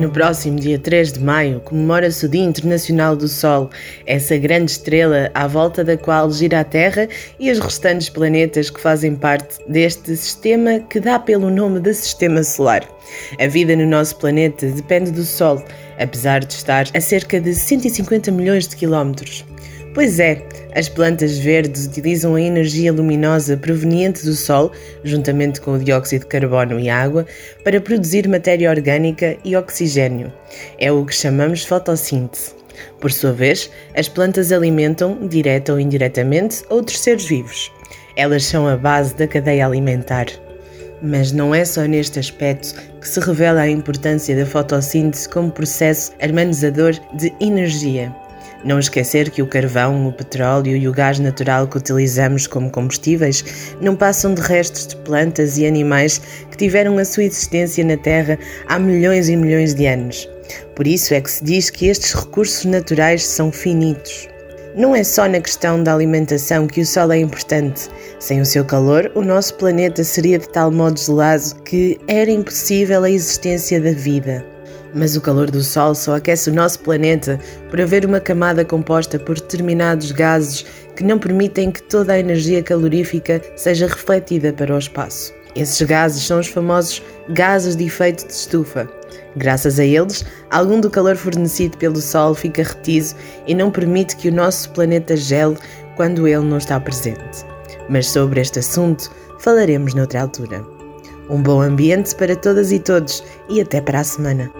No próximo dia 3 de maio comemora-se o Dia Internacional do Sol, essa grande estrela à volta da qual gira a Terra e os restantes planetas que fazem parte deste sistema que dá pelo nome de Sistema Solar. A vida no nosso planeta depende do Sol, apesar de estar a cerca de 150 milhões de quilómetros. Pois é, as plantas verdes utilizam a energia luminosa proveniente do Sol, juntamente com o dióxido de carbono e água, para produzir matéria orgânica e oxigênio. É o que chamamos fotossíntese. Por sua vez, as plantas alimentam, direta ou indiretamente, outros seres vivos. Elas são a base da cadeia alimentar. Mas não é só neste aspecto que se revela a importância da fotossíntese como processo armazenador de energia. Não esquecer que o carvão, o petróleo e o gás natural que utilizamos como combustíveis não passam de restos de plantas e animais que tiveram a sua existência na Terra há milhões e milhões de anos. Por isso é que se diz que estes recursos naturais são finitos. Não é só na questão da alimentação que o Sol é importante. Sem o seu calor, o nosso planeta seria de tal modo gelado que era impossível a existência da vida. Mas o calor do Sol só aquece o nosso planeta por haver uma camada composta por determinados gases que não permitem que toda a energia calorífica seja refletida para o espaço. Esses gases são os famosos gases de efeito de estufa. Graças a eles, algum do calor fornecido pelo Sol fica retido e não permite que o nosso planeta gele quando ele não está presente. Mas sobre este assunto falaremos noutra altura. Um bom ambiente para todas e todos e até para a semana.